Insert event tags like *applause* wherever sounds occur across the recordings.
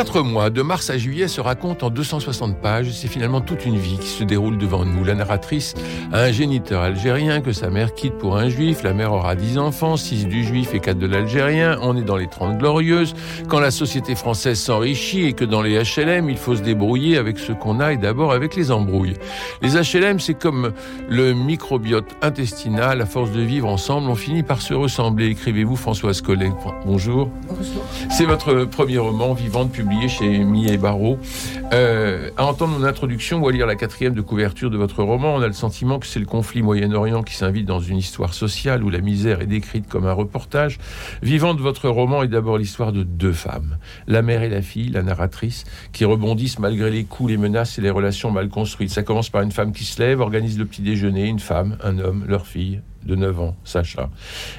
Quatre mois, de mars à juillet, se racontent en 260 pages. C'est finalement toute une vie qui se déroule devant nous. La narratrice a un géniteur algérien que sa mère quitte pour un juif. La mère aura dix enfants, six du juif et quatre de l'algérien. On est dans les Trente Glorieuses. Quand la société française s'enrichit et que dans les HLM, il faut se débrouiller avec ce qu'on a et d'abord avec les embrouilles. Les HLM, c'est comme le microbiote intestinal. À force de vivre ensemble, on finit par se ressembler. Écrivez-vous Françoise Collet. Bonjour. Bonjour. C'est votre premier roman, Vivante, publié chez Millet Barreau. Euh, à entendre mon introduction ou à lire la quatrième de couverture de votre roman, on a le sentiment que c'est le conflit Moyen-Orient qui s'invite dans une histoire sociale où la misère est décrite comme un reportage. Vivant de votre roman est d'abord l'histoire de deux femmes, la mère et la fille, la narratrice, qui rebondissent malgré les coups, les menaces et les relations mal construites. Ça commence par une femme qui se lève, organise le petit déjeuner, une femme, un homme, leur fille, de 9 ans, Sacha,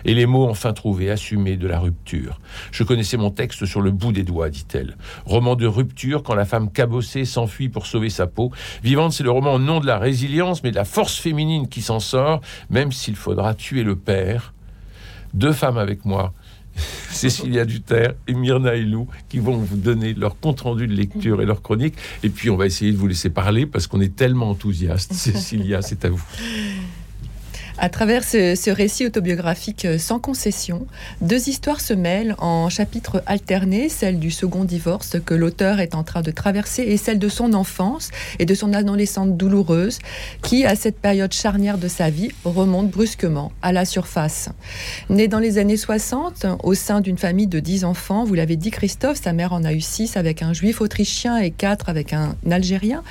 et les mots enfin trouvés, assumés de la rupture. Je connaissais mon texte sur le bout des doigts, dit-elle. Roman de rupture quand la femme cabossée s'enfuit pour sauver sa peau. Vivante, c'est le roman non de la résilience, mais de la force féminine qui s'en sort, même s'il faudra tuer le père. Deux femmes avec moi, *laughs* Cécilia Duterre et Myrna Elou qui vont vous donner leur compte-rendu de lecture et leur chronique. Et puis, on va essayer de vous laisser parler parce qu'on est tellement enthousiaste. *laughs* Cécilia, c'est à vous. À travers ce, récit autobiographique euh, sans concession, deux histoires se mêlent en chapitres alternés, celle du second divorce que l'auteur est en train de traverser et celle de son enfance et de son adolescente douloureuse qui, à cette période charnière de sa vie, remonte brusquement à la surface. Née dans les années 60, au sein d'une famille de dix enfants, vous l'avez dit Christophe, sa mère en a eu six avec un juif autrichien et quatre avec un algérien,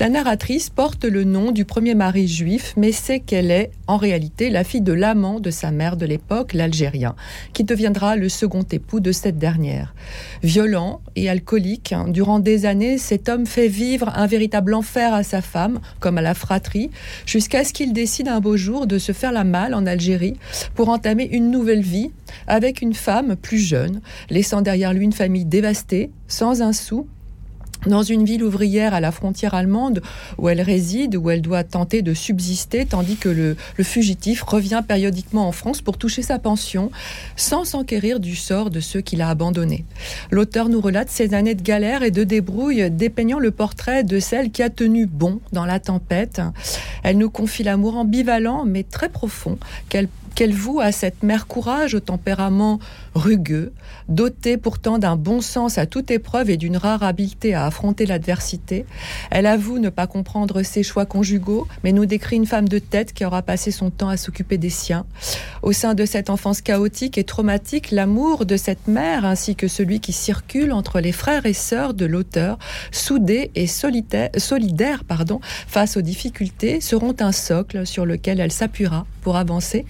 la narratrice porte le nom du premier mari juif, mais c'est qu'elle est en réalité la fille de l'amant de sa mère de l'époque, l'Algérien, qui deviendra le second époux de cette dernière. Violent et alcoolique, durant des années, cet homme fait vivre un véritable enfer à sa femme, comme à la fratrie, jusqu'à ce qu'il décide un beau jour de se faire la malle en Algérie pour entamer une nouvelle vie avec une femme plus jeune, laissant derrière lui une famille dévastée, sans un sou dans une ville ouvrière à la frontière allemande où elle réside, où elle doit tenter de subsister, tandis que le, fugitif revient périodiquement en France pour toucher sa pension, sans s'enquérir du sort de ceux qu'il a abandonnés. L'auteur nous relate ces années de galère et de débrouille, dépeignant le portrait de celle qui a tenu bon dans la tempête. Elle nous confie l'amour ambivalent, mais très profond, qu'elle qu'elle voue à cette mère courage au tempérament rugueux, dotée pourtant d'un bon sens à toute épreuve et d'une rare habileté à affronter l'adversité. Elle avoue ne pas comprendre ses choix conjugaux, mais nous décrit une femme de tête qui aura passé son temps à s'occuper des siens. Au sein de cette enfance chaotique et traumatique, l'amour de cette mère ainsi que celui qui circule entre les frères et sœurs de l'auteur, soudés et solidaires pardon, face aux difficultés, seront un socle sur lequel elle s'appuiera pour avancer.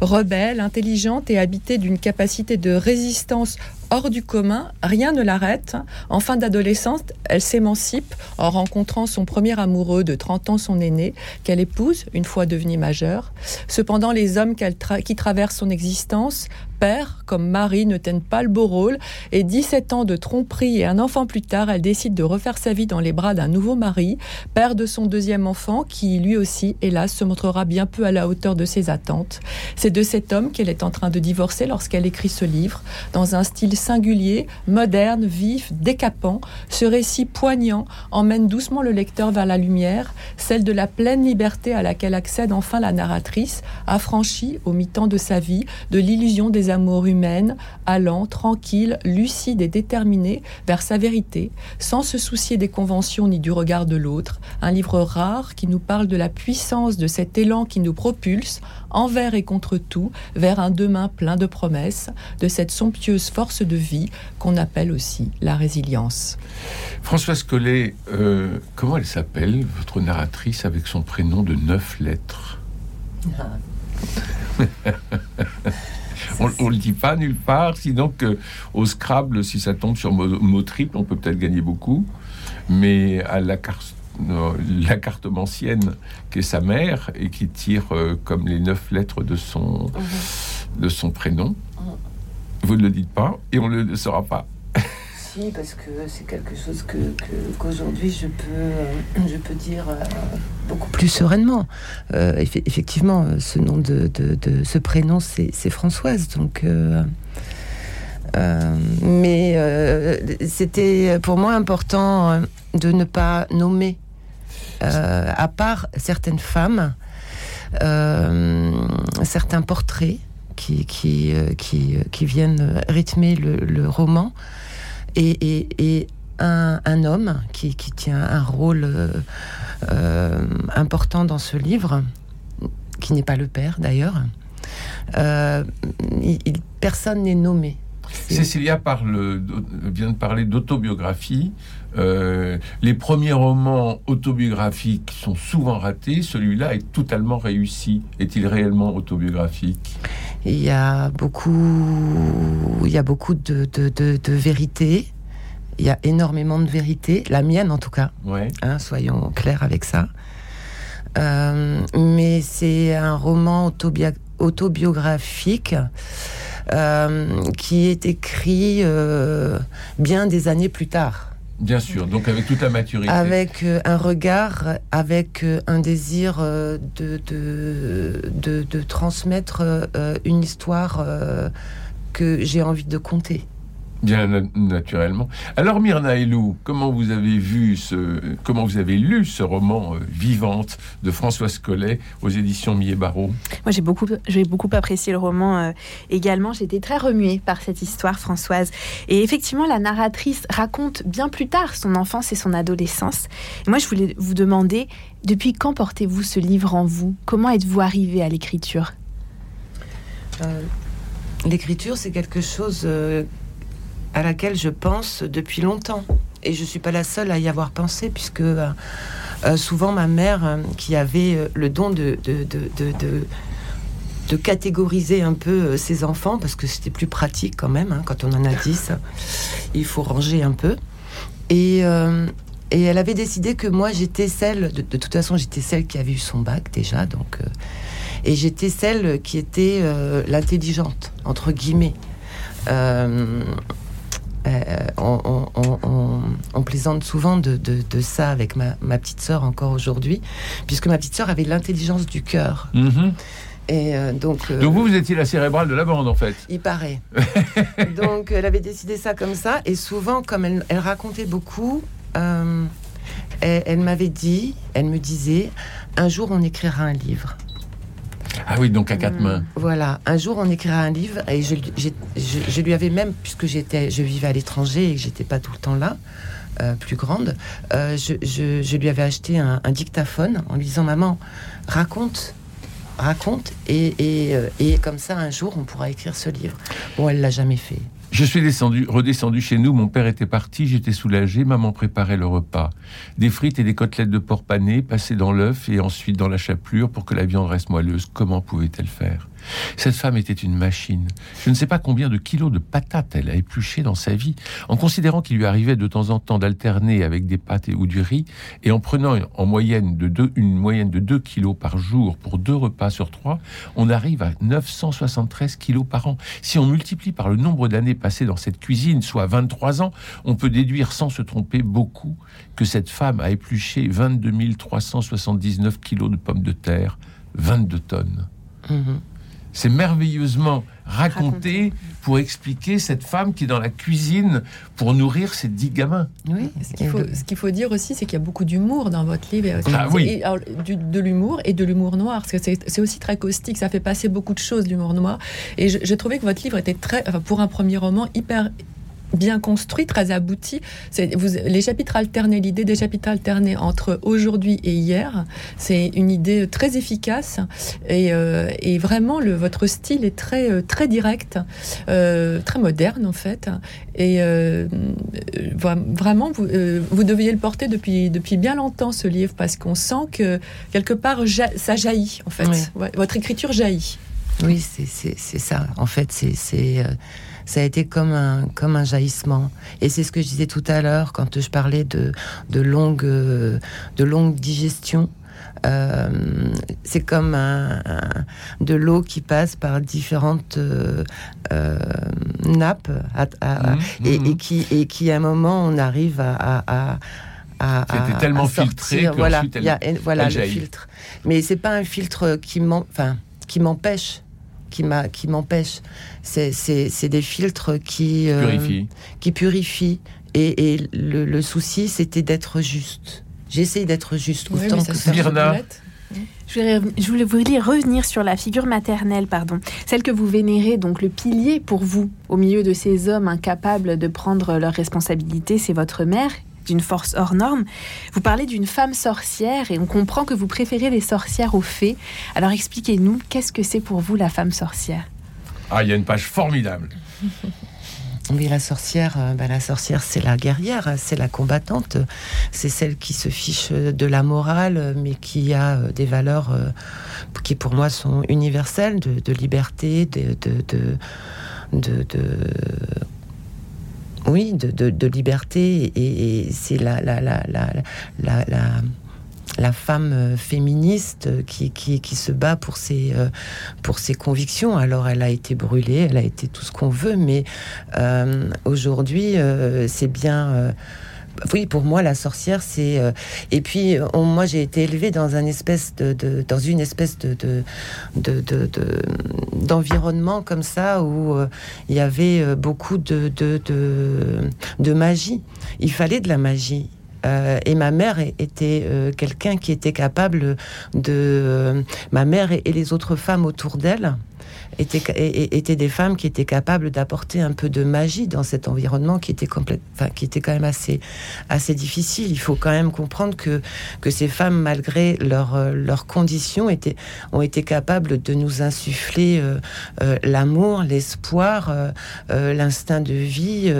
Rebelle, intelligente et habitée d'une capacité de résistance hors du commun, rien ne l'arrête. En fin d'adolescence, elle s'émancipe en rencontrant son premier amoureux de 30 ans, son aîné, qu'elle épouse une fois devenue majeure. Cependant, les hommes qui traversent son existence père comme mari ne tiennent pas le beau rôle et 17 ans de tromperie et un enfant plus tard, elle décide de refaire sa vie dans les bras d'un nouveau mari, père de son deuxième enfant qui lui aussi, hélas, se montrera bien peu à la hauteur de ses attentes. C'est de cet homme qu'elle est en train de divorcer lorsqu'elle écrit ce livre, dans un style singulier, moderne, vif, décapant. Ce récit poignant emmène doucement le lecteur vers la lumière, celle de la pleine liberté à laquelle accède enfin la narratrice, affranchie au mi-temps de sa vie de l'illusion des amours humaines, allant, tranquille, lucide et déterminé vers sa vérité, sans se soucier des conventions ni du regard de l'autre. Un livre rare qui nous parle de la puissance de cet élan qui nous propulse, envers et contre tout, vers un demain plein de promesses, de cette somptueuse force de vie qu'on appelle aussi la résilience. Françoise Collet, euh, comment elle s'appelle, votre narratrice, avec son prénom de neuf lettres? *laughs* on, ne le dit pas nulle part. Sinon que au Scrabble, si ça tombe sur mot, triple, on peut peut-être gagner beaucoup. Mais à la carte la qui est sa mère et qui tire euh, comme les neuf lettres de son, de son prénom. Vous ne le dites pas et on ne le saura pas. Parce que c'est quelque chose que, qu'aujourd'hui je peux, euh, je peux dire euh, beaucoup plus sereinement. Euh, effectivement, ce nom de, de, ce prénom, c'est, Françoise. Donc, mais c'était pour moi important de ne pas nommer, à part certaines femmes, certains portraits qui, qui, qui, viennent rythmer le roman et, un, homme qui, tient un rôle euh, euh, important dans ce livre, qui n'est pas le père d'ailleurs. Euh, personne n'est nommé. Cécilia parle, vient de parler d'autobiographie. les premiers romans autobiographiques sont souvent ratés. Celui-là est totalement réussi. Est-il réellement autobiographique? Il y a beaucoup, il y a beaucoup de, de, vérité. Il y a énormément de vérité, la mienne en tout cas. Hein, soyons clairs avec ça. Euh, mais c'est un roman autobiographique euh, qui est écrit euh, bien des années plus tard. Bien sûr, donc avec toute la maturité. Avec euh, un regard, avec euh, un désir euh, de, de, de, transmettre une histoire que j'ai envie de conter. Bien naturellement. Alors Myrna Elou, comment vous avez vu ce, comment vous avez lu ce roman euh, Vivante de Françoise Collet aux éditions Millet Barreau? Moi j'ai beaucoup, j'ai beaucoup apprécié le roman euh, également. J'étais très remuée par cette histoire, Françoise. Et effectivement, la narratrice raconte bien plus tard son enfance et son adolescence. Et moi, je voulais vous demander, depuis quand portez-vous ce livre en vous? Comment êtes-vous arrivé à l'écriture? Euh, L'écriture, c'est quelque chose à laquelle je pense depuis longtemps. Et je ne suis pas la seule à y avoir pensé, puisque euh, euh, souvent ma mère, euh, qui avait le don de, de, de, de, catégoriser un peu ses enfants, parce que c'était plus pratique quand même, hein, quand on en a dix, *laughs* il faut ranger un peu. Et, et elle avait décidé que moi, j'étais celle, de, toute façon, j'étais celle qui avait eu son bac déjà, donc... et j'étais celle qui était l'intelligente, entre guillemets. Euh, on, plaisante souvent de, ça avec ma, petite sœur encore aujourd'hui, puisque ma petite sœur avait l'intelligence du cœur. Mhm. Et euh, donc, euh, donc vous, vous étiez la cérébrale de la bande en fait. Il paraît. *laughs* donc elle avait décidé ça comme ça, et souvent, comme elle, racontait beaucoup, elle m'avait dit, elle me disait, un jour on écrira un livre. Ah oui, donc à quatre hmm. mains. Voilà. Un jour, on écrira un livre et je, lui avais même, puisque j'étais, je vivais à l'étranger et que j'étais pas tout le temps là, euh, plus grande, euh, je, lui avais acheté un, dictaphone en lui disant Maman, raconte, raconte, et, et, euh, et, comme ça, un jour, on pourra écrire ce livre. Bon, elle l'a jamais fait. Je suis descendu, redescendu chez nous, mon père était parti, j'étais soulagé, maman préparait le repas. Des frites et des côtelettes de porc pané passées dans l'œuf et ensuite dans la chapelure pour que la viande reste moelleuse. Comment pouvait-elle faire? Cette femme était une machine. Je ne sais pas combien de kilos de patates elle a épluché dans sa vie, en considérant qu'il lui arrivait de temps en temps d'alterner avec des pâtes ou du riz, et en prenant en moyenne de deux, une moyenne de 2 kilos par jour pour deux repas sur trois, on arrive à 973 kilos par an. Si on multiplie par le nombre d'années passées dans cette cuisine, soit 23 ans, on peut déduire sans se tromper beaucoup que cette femme a épluché 22 379 kilos de pommes de terre, 22 tonnes. Mmh c'est merveilleusement raconté, pour expliquer cette femme qui est dans la cuisine pour nourrir ses dix gamins. Oui, ce qu'il faut, ce qu'il faut dire aussi, c'est qu'il y a beaucoup d'humour dans votre livre. Ah, oui. de l'humour et de l'humour noir, parce que c'est aussi très caustique, ça fait passer beaucoup de choses, l'humour noir. Et j'ai trouvé que votre livre était très, pour un premier roman, hyper bien construit, très abouti. Vous, les chapitres alternés, l'idée des chapitres alternés entre aujourd'hui et hier, c'est une idée très efficace et, euh, et vraiment le, votre style est très euh, très direct, euh, très moderne en fait. Et euh, vraiment, vous, vous deviez le porter depuis depuis bien longtemps ce livre parce qu'on sent que quelque part ça jaillit en fait. votre écriture jaillit. Oui, c'est ça. En fait, c'est ça a été comme un, comme un jaillissement. Et c'est ce que je disais tout à l'heure quand je parlais de, de, longue, de longue digestion. Euh, c'est comme un, de l'eau qui passe par différentes euh, euh, nappes mmh, et, mmh. qui, et qui, à un moment, on arrive à, à c'était tellement filtré que voilà, il y a, voilà le filtre. Mais c'est pas un filtre qui enfin, qui m'empêche, qui m'a, qui m'empêche. C'est, des filtres qui purifient, qui purifient. Et, et le, le souci, c'était d'être juste. J'essaye d'être juste autant que ça. Je voulais, voulais revenir sur la figure maternelle, pardon, celle que vous vénérez, donc le pilier pour vous, au milieu de ces hommes incapables de prendre leurs responsabilités, c'est votre mère, d'une force hors norme. Vous parlez d'une femme sorcière et on comprend que vous préférez les sorcières aux fées. Alors expliquez-nous, qu'est-ce que c'est pour vous la femme sorcière? Ah, il y a une page formidable. *laughs* Oui, la sorcière, euh, bah, la sorcière, c'est la guerrière, c'est la combattante, c'est celle qui se fiche de la morale, mais qui a euh, des valeurs euh, qui, pour moi, sont universelles, de, liberté, de, de, oui, de, liberté, et, c'est la, la, la, la la femme euh, féministe qui, qui, se bat pour ses, euh, pour ses convictions. Alors elle a été brûlée, elle a été tout ce qu'on veut, mais euh, aujourd'hui, c'est bien oui, pour moi, la sorcière, c'est. et puis, moi, j'ai été élevée dans un espèce de, dans une espèce de, d'environnement comme ça où il y avait beaucoup de, de, de, magie. Il fallait de la magie. Euh, et ma mère était euh, quelqu'un qui était capable de... Euh, ma mère et, les autres femmes autour d'elle étaient, étaient des femmes qui étaient capables d'apporter un peu de magie dans cet environnement qui était, complète, qui était quand même assez, assez difficile. Il faut quand même comprendre que, que ces femmes, malgré leur, leurs conditions, étaient, ont été capables de nous insuffler l'amour, l'espoir, l'instinct de vie,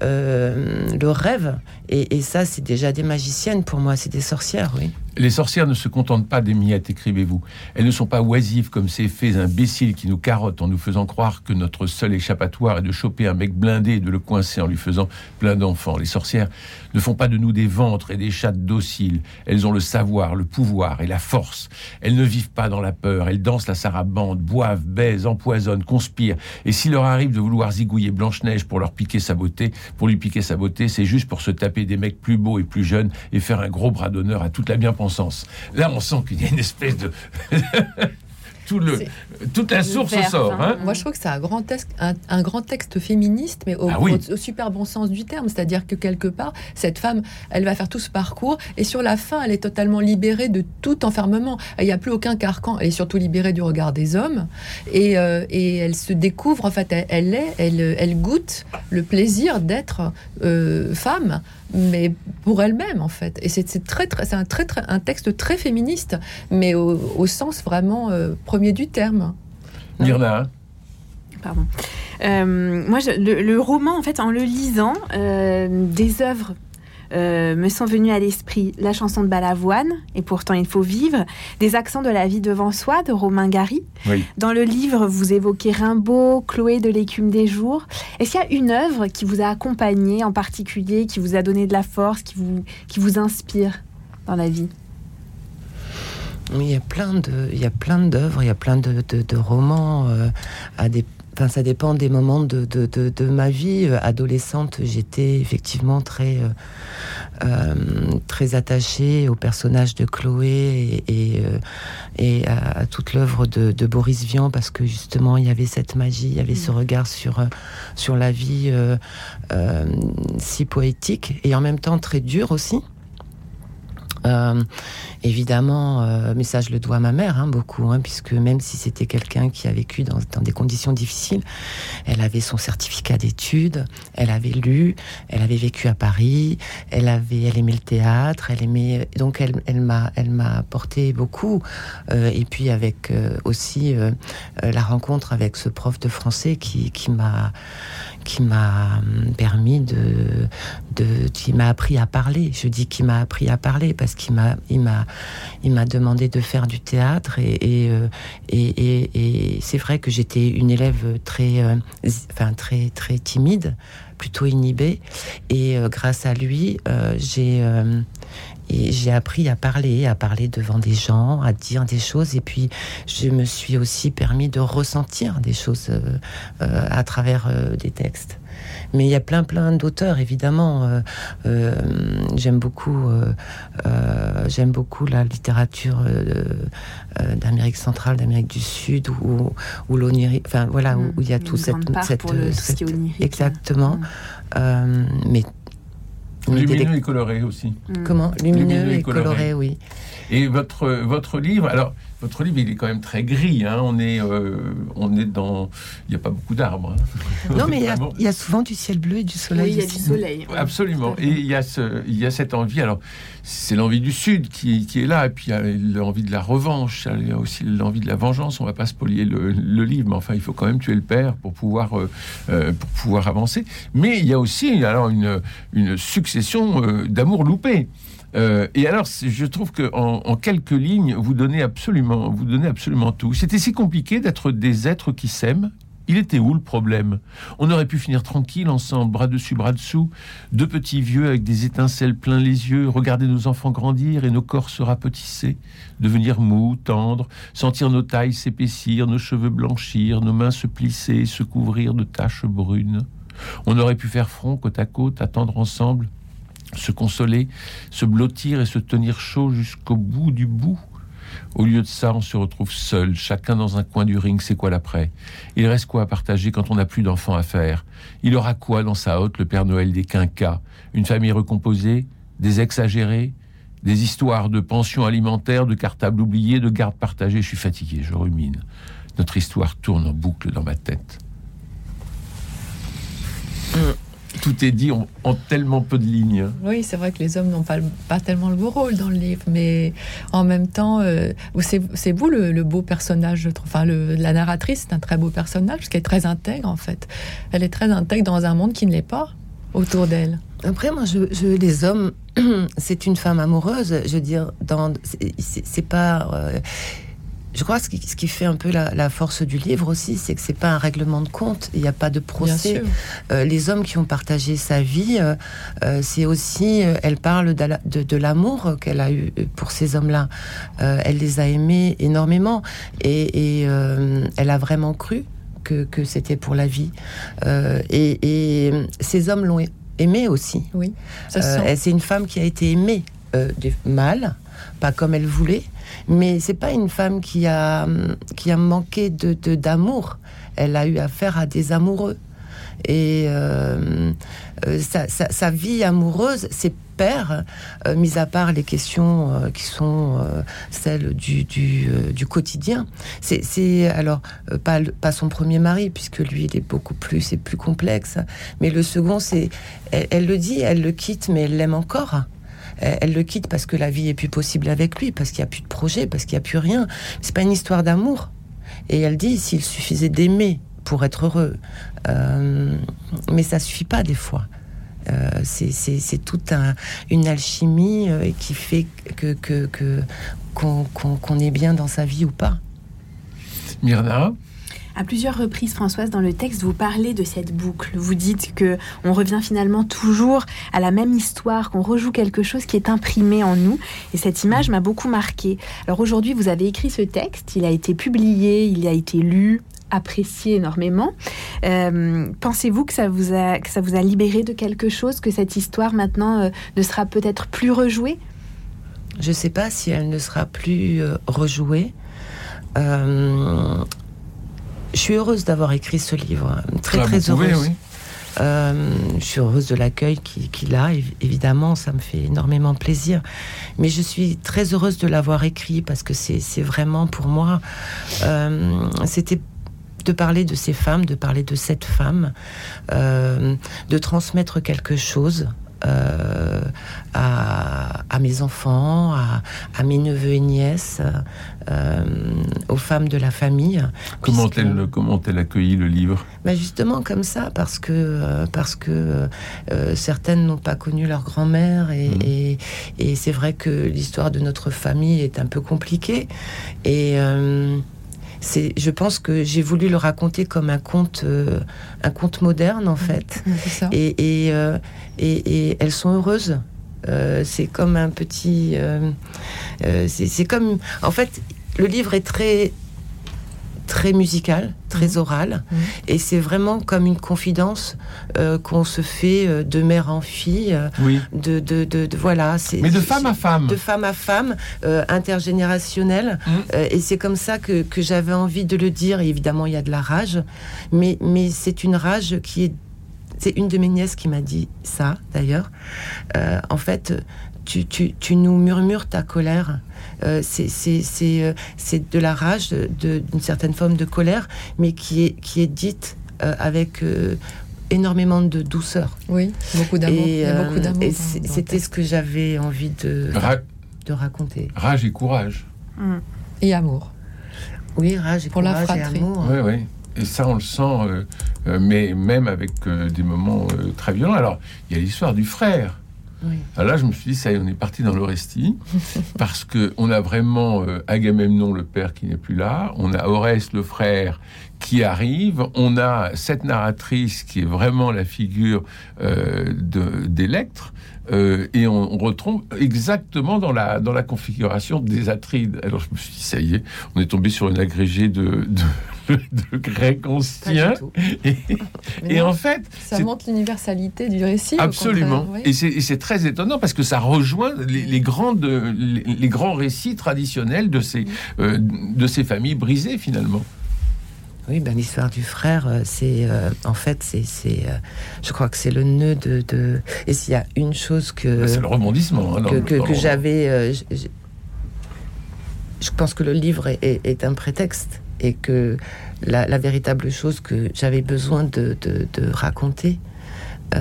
le rêve. Et, et ça, c'est déjà des magiciennes pour moi, c'est des sorcières, oui. Les sorcières ne se contentent pas des miettes, écrivez-vous. Elles ne sont pas oisives comme ces fées imbéciles qui nous carottent en nous faisant croire que notre seul échappatoire est de choper un mec blindé et de le coincer en lui faisant plein d'enfants. Les sorcières ne font pas de nous des ventres et des chattes dociles. Elles ont le savoir, le pouvoir et la force. Elles ne vivent pas dans la peur. Elles dansent la sarabande, boivent, baisent, empoisonnent, conspirent. Et s'il leur arrive de vouloir zigouiller Blanche-Neige pour leur piquer sa beauté, pour lui piquer sa beauté, c'est juste pour se taper des mecs plus beaux et plus jeunes et faire un gros bras d'honneur à toute la bien sens. Là, on sent qu'il y a une espèce de *laughs* tout le, toute la source sort. Hein. Moi, je trouve que c'est un grand, texte, un, grand texte féministe, mais ah au, super bon sens du terme. C'est-à-dire que quelque part, cette femme, elle va faire tout ce parcours, et sur la fin, elle est totalement libérée de tout enfermement. Il n'y a plus aucun carcan. Elle est surtout libérée du regard des hommes, et, euh, et elle se découvre. En fait, elle, est, elle, elle goûte le plaisir d'être euh, femme mais pour elle-même en fait. Et c'est très, très, c'est un, très, très, un texte très féministe, mais au, sens vraiment euh, premier du terme. Myrna Pardon. Euh, moi, le, roman, en fait, en le lisant, euh, des œuvres euh, me sont venus à l'esprit la chanson de Balavoine, et pourtant il faut vivre, des accents de la vie devant soi de Romain Gary. Dans le livre, vous évoquez Rimbaud, Chloé de l'écume des jours. Est-ce qu'il y a une œuvre qui vous a accompagné en particulier, qui vous a donné de la force, qui vous, qui vous inspire dans la vie? Il y a plein de, il y a plein d'œuvres, il y a plein de, de, romans euh, à des Enfin, ça dépend des moments de, de, de, ma vie. Euh, adolescente, j'étais effectivement très, euh, euh, très attachée au personnage de Chloé et, et, à, toute l'œuvre de, Boris Vian parce que justement, il y avait cette magie, il y avait ce mm. regard sur, sur la vie si poétique et en même temps très dur aussi. Euh, évidemment, euh, mais ça je le dois à ma mère hein, beaucoup, hein, puisque même si c'était quelqu'un qui a vécu dans, des conditions difficiles, elle avait son certificat d'études, elle avait lu, elle avait vécu à Paris, elle avait, elle aimait le théâtre, elle aimait, donc elle, elle m'a, elle m'a apporté beaucoup. Euh, et puis avec aussi la rencontre avec ce prof de français qui, qui m'a qui m'a hum, permis de, de qui m'a appris à parler. Je dis qu'il m'a appris à parler parce qu'il m'a il m'a il m'a demandé de faire du théâtre et et, euh, c'est vrai que j'étais une élève très euh, enfin très très timide, plutôt inhibée et euh, grâce à lui j'ai j'ai appris à parler, à parler devant des gens, à dire des choses. Et puis, je me suis aussi permis de ressentir des choses à travers des textes. Mais il y a plein, plein d'auteurs, évidemment. Euh, euh, j'aime beaucoup, euh, euh, j'aime beaucoup la littérature euh, euh, d'Amérique centrale, d'Amérique du Sud, où, où l'onirique, enfin voilà, où, où il y a tout cette, part cette, pour le- tout ce cette- qui est onirique. exactement. Mm. Euh, mais Lumineux et coloré aussi. Mm. Comment? Lumineux, Lumineux et et coloré, coloré. oui. Et votre, votre livre, alors, votre livre, il est quand même très gris. Hein. On, est, euh, on est dans. Il n'y a pas beaucoup d'arbres. hein. *laughs* Non, mais il y a- Vraiment. il y, a souvent du ciel bleu et du Oui, soleil. il y a aussi. du soleil. ouais. Absolument. Et il y, a ce, il y a cette envie. Alors, c'est l'envie du Sud qui, qui est là. Et puis, il y a l'envie de la revanche. Il y a aussi l'envie de la vengeance. On va pas spolier le, le livre, mais enfin, il faut quand même tuer le père pour pouvoir, euh, euh, pour pouvoir avancer. Mais il y a aussi alors une, une succession euh, d'amour loupé. Euh, et alors, je trouve que en, en quelques lignes, vous donnez absolument, vous donnez absolument tout. C'était si compliqué d'être des êtres qui s'aiment. Il était où le problème? On aurait pu finir tranquille ensemble, bras dessus, bras dessous, deux petits vieux avec des étincelles plein les yeux, regarder nos enfants grandir et nos corps se rapetisser, devenir mous, tendres, sentir nos tailles s'épaissir, nos cheveux blanchir, nos mains se plisser, se couvrir de taches brunes. On aurait pu faire front côte à côte, attendre ensemble, se consoler, se blottir et se tenir chaud jusqu'au bout du bout. Au lieu de ça, on se retrouve seul, chacun dans un coin du ring, c'est quoi l'après? Il reste quoi à partager quand on n'a plus d'enfants à faire? Il aura quoi dans sa hotte, le Père Noël des quinquas? Une famille recomposée Des exagérés Des histoires de pensions alimentaires, de cartables oubliés, de gardes partagées? Je suis fatigué, je rumine. Notre histoire tourne en boucle dans ma tête. Tout est dit en, en tellement peu de lignes. Oui, c'est vrai que les hommes n'ont pas, le- pas tellement le beau rôle dans le livre, mais en même temps, euh, c'est vous le, le beau personnage, je trouve. Enfin, le- la narratrice, c'est un très beau personnage, parce qu'elle est très intègre, en fait. Elle est très intègre dans un monde qui ne l'est pas autour d'elle. Après, moi, je, je- les hommes, *clears throat* c'est une femme amoureuse. Je veux dire, c'est pas. euh, je crois que ce qui, ce qui fait un peu la, la force du livre aussi, c'est que c'est pas un règlement de compte. Il n'y a pas de procès. Euh, les hommes qui ont partagé sa vie, euh, euh, c'est aussi, euh, elle parle de, de- de l'amour qu'elle a eu pour ces hommes-là. Euh, elle les a aimés énormément et, et, euh, elle a vraiment cru que, que c'était pour la vie. Euh, et, et ces hommes l'ont aimée aussi. Oui, c'est une femme qui a été aimée euh, des- mal, pas comme elle voulait, mais c'est pas une femme qui a qui a manqué de de- d'amour. Elle a eu affaire à des amoureux et euh, euh, sa, sa- vie amoureuse, ses pères, euh, mis à part les questions qui sont celles du, du, quotidien, c'est- alors pas, pas son premier mari, puisque lui il est beaucoup plus, c'est plus complexe, mais le second, c'est elle le dit, elle le quitte, mais elle l'aime encore. Elle, elle le quitte parce que la vie est plus possible avec lui, parce qu'il n'y a plus de projet, parce qu'il n'y a plus rien. C'est pas une histoire d'amour. Et elle dit s'il suffisait d'aimer pour être heureux, Euh, mais ça suffit pas des fois. Euh, c'est- toute un- une alchimie euh, qui fait que qu'on est bien dans sa vie ou pas. Myrna À plusieurs reprises, Françoise, dans le texte, vous parlez de cette boucle. Vous dites que on revient finalement toujours à la même histoire, qu'on rejoue quelque chose qui est imprimé en nous. Et cette image m'a beaucoup marqué. Alors aujourd'hui, vous avez écrit ce texte, il a été publié, il a été lu, apprécié énormément. Euh, Pensez-vous que ça vous a libéré de quelque chose, que cette histoire maintenant euh, ne sera peut-être plus rejouée? Je sais pas si elle ne sera plus euh, rejouée. Je suis heureuse d'avoir écrit ce livre, très Ah, très vous pouvez, heureuse. oui. Euh, je suis heureuse de l'accueil qu'il a, évi- évidemment, ça me fait énormément plaisir. Mais je suis très heureuse de l'avoir écrit parce que c'est c'est vraiment pour moi, euh, c'était de parler de ces femmes, de parler de cette femme, euh, de transmettre quelque chose. Euh, à, à mes enfants, à, à mes neveux et nièces, euh, aux femmes de la famille. Comment elle, comment elle accueilli le livre? Bah justement comme ça, parce que, euh, parce que certaines n'ont pas connu leur grand-mère et, Mhm. et, et c'est vrai que l'histoire de notre famille est un peu compliquée. Et c'est, je pense que j'ai voulu le raconter comme un conte, euh, un conte moderne en fait. C'est ça. Et, et, euh, et, et elles sont heureuses. Euh, c'est comme un petit. c'est comme. En fait, le livre est très très musical, très oral, Mhm. et c'est vraiment comme une confidence euh, qu'on se fait euh, de mère en fille, euh, Oui. de, de, de, de- voilà. c'est- Mais de femme à femme. de femme à femme, euh, intergénérationnelle. Mhm. Euh, et c'est comme ça que, que j'avais envie de le dire. Et évidemment, il y a de la rage, mais, mais c'est une rage qui est. C'est une de mes nièces qui m'a dit ça, d'ailleurs. Euh, en fait, tu, tu, tu nous murmures ta colère. Euh, c'est- euh, c'est de la rage, d'une certaine forme de colère, mais qui est, qui est dite euh, avec euh, énormément de douceur. Oui, beaucoup d'amour. Et c'était ce que j'avais envie de, Ra- de raconter. rage et courage. Mm. Et amour. Oui, rage et Pour la courage et fratrie. amour. Oui, oui. Et ça, on le sent, mais même avec euh, des moments euh, très violents. Alors, il y a l'histoire du frère. Oui. Alors là, je me suis dit, ça y est, on est parti dans l'Orestie, *laughs* parce que on a vraiment euh, Agamemnon, le père, qui n'est plus là. On a Oreste, le frère, qui arrive. On a cette narratrice qui est vraiment la figure euh, de- d'Électre. Euh, et on, on retrouve exactement dans la, dans la configuration des Atrides. Alors je me suis dit, ça y est, on est tombé sur une agrégée de, de, *laughs* de grec ancien. Et, Mais et non, en fait, ça montre l'universalité du récit. Absolument. oui. Et c'est- Et c'est très étonnant parce que ça rejoint les, les grandes, les, les grands récits traditionnels de ces, euh, de ces familles brisées finalement. Oui, ben, l'histoire du frère, euh, c'est euh, en fait, c'est, euh, je crois que c'est le nœud de. de... Et s'il y a une chose que c'est le rebondissement. hein, que, j'avais, euh, je pense que le livre est, est- est un prétexte et que la, la véritable chose que j'avais besoin de, de- de raconter,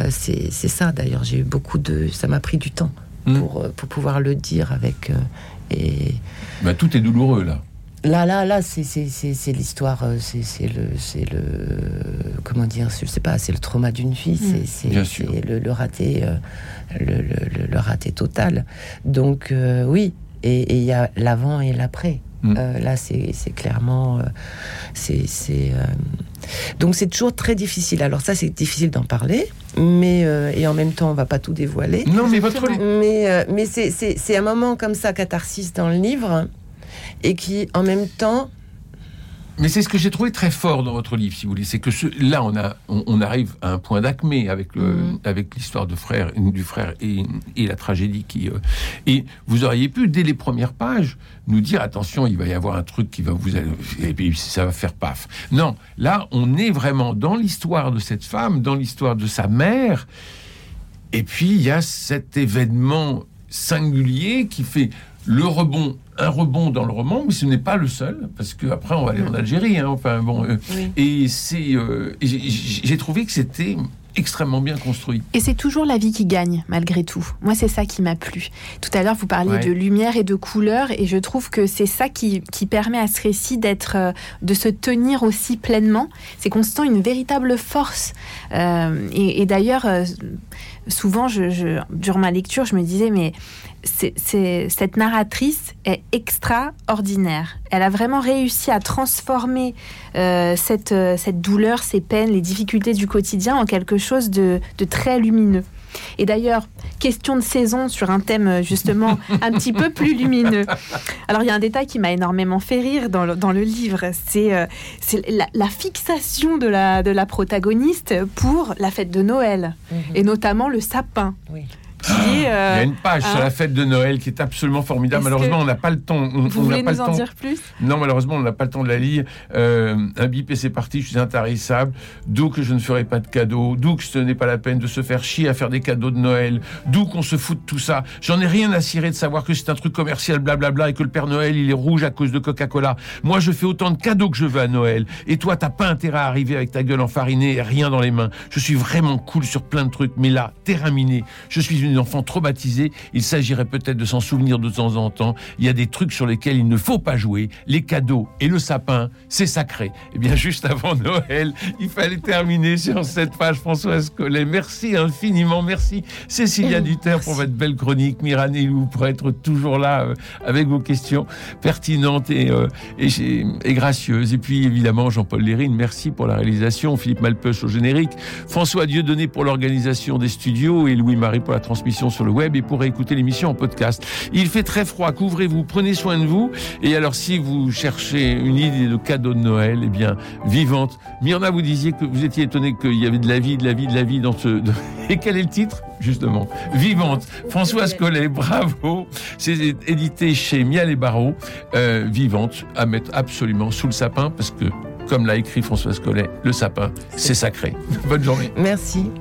c'est, ça. D'ailleurs, j'ai eu beaucoup de, ça m'a pris du temps Mm. pour, pour pouvoir le dire avec. et Bah, tout est douloureux là. Là, là, là, c'est c'est- c'est- c'est l'histoire, euh, c'est c'est le, c'est le, comment dire, je sais pas, c'est le trauma d'une fille, c'est- c'est le, le raté, euh, le, le- le- le raté total. Donc euh, oui, et et il y a l'avant et l'après. Mm. Euh, là, c'est c'est clairement, euh, c'est c'est, euh, donc c'est toujours très difficile. Alors ça, c'est difficile d'en parler, mais euh, et en même temps, on va pas tout dévoiler. Non, mais votre Exactement. Mais, euh, mais c'est- c'est c'est un moment comme ça, catharsis dans le livre, et qui, en même temps, Mais c'est ce que j'ai trouvé très fort dans votre livre, si vous voulez. C'est que ce- là, on, a, on, on arrive à un point d'acmé avec, le- avec l'histoire de frère, du frère et, et la tragédie qui. euh, et vous auriez pu, dès les premières pages, nous dire attention, il va y avoir un truc qui va vous. Et puis ça va faire paf. Non, là, on est vraiment dans l'histoire de cette femme, dans l'histoire de sa mère. Et puis, il y a cet événement singulier qui fait le rebond, un rebond dans le roman, mais ce n'est pas le seul, parce qu'après, on va aller en Algérie. hein, enfin, bon, euh, Oui. et c'est, euh, j'ai trouvé que c'était extrêmement bien construit. Et c'est toujours la vie qui gagne, malgré tout. Moi, c'est ça qui m'a plu. Tout à l'heure, vous parliez Ouais. de lumière et de couleur, et je trouve que c'est ça qui, qui permet à ce récit d'être, euh, de se tenir aussi pleinement. C'est qu'on sent une véritable force. Euh, et et d'ailleurs, euh, souvent, je, je- durant ma lecture, je me disais, mais c'est, c'est- cette narratrice est extraordinaire. Elle a vraiment réussi à transformer euh, cette, euh, cette douleur, ces peines, les difficultés du quotidien en quelque chose de, de très lumineux. Et d'ailleurs, question de saison sur un thème euh, justement *laughs* un petit peu plus lumineux. Alors il y a un détail qui m'a énormément fait rire dans le, dans le livre, c'est euh, la, la fixation de la, de la protagoniste pour la fête de Noël, et notamment le sapin. Oui. Qui est, Il y euh, a une page sur hein. la fête de Noël qui est absolument formidable. Malheureusement, on n'a pas le temps. On, vous on voulez pas nous le en temps. dire plus? Non, malheureusement, on n'a pas le temps de la lire. Euh, un bip et c'est parti, je suis intarissable. D'où que je ne ferai pas de cadeaux, d'où que ce n'est pas la peine de se faire chier à faire des cadeaux de Noël, d'où qu'on se fout de tout ça. J'en ai rien à cirer de savoir que c'est un truc commercial, blablabla, et que le Père Noël, il est rouge à cause de Coca-Cola. Moi, je fais autant de cadeaux que je veux à Noël. Et toi, t'as pas intérêt à arriver avec ta gueule enfarinée et rien dans les mains. Je suis vraiment cool sur plein de trucs, mais là, terminé. Je suis une enfant traumatisée. Il s'agirait peut-être de s'en souvenir de temps en temps. Il y a des trucs sur lesquels il ne faut pas jouer. Les cadeaux et le sapin, c'est sacré. Et bien, juste avant Noël, il fallait terminer sur cette page Françoise Collet. Merci infiniment. Merci Cécilia Duterre pour votre belle chronique. Mirané Lou pour être toujours là euh, avec vos questions pertinentes et, euh, et, et gracieuses. Et puis, évidemment, Jean-Paul Lérine, merci pour la réalisation. Philippe Malpeuch au générique. François Dieudonné pour l'organisation des studios et Louis-Marie pour la transmission retransmission sur le web et pour écouter l'émission en podcast. Il fait très froid, couvrez-vous, prenez soin de vous. Et alors, si vous cherchez une idée de cadeau de Noël, eh bien, vivante. Myrna, vous disiez que vous étiez étonné qu'il y avait de la vie, de la vie, de la vie dans ce. *laughs* Et quel est le titre Justement, Vivante. Françoise Collet, bravo. C'est édité chez Miel et Barreau. Euh, vivante, à mettre absolument sous le sapin, parce que, comme l'a écrit Françoise Collet, le sapin, c'est sacré. *laughs* Bonne journée. Merci.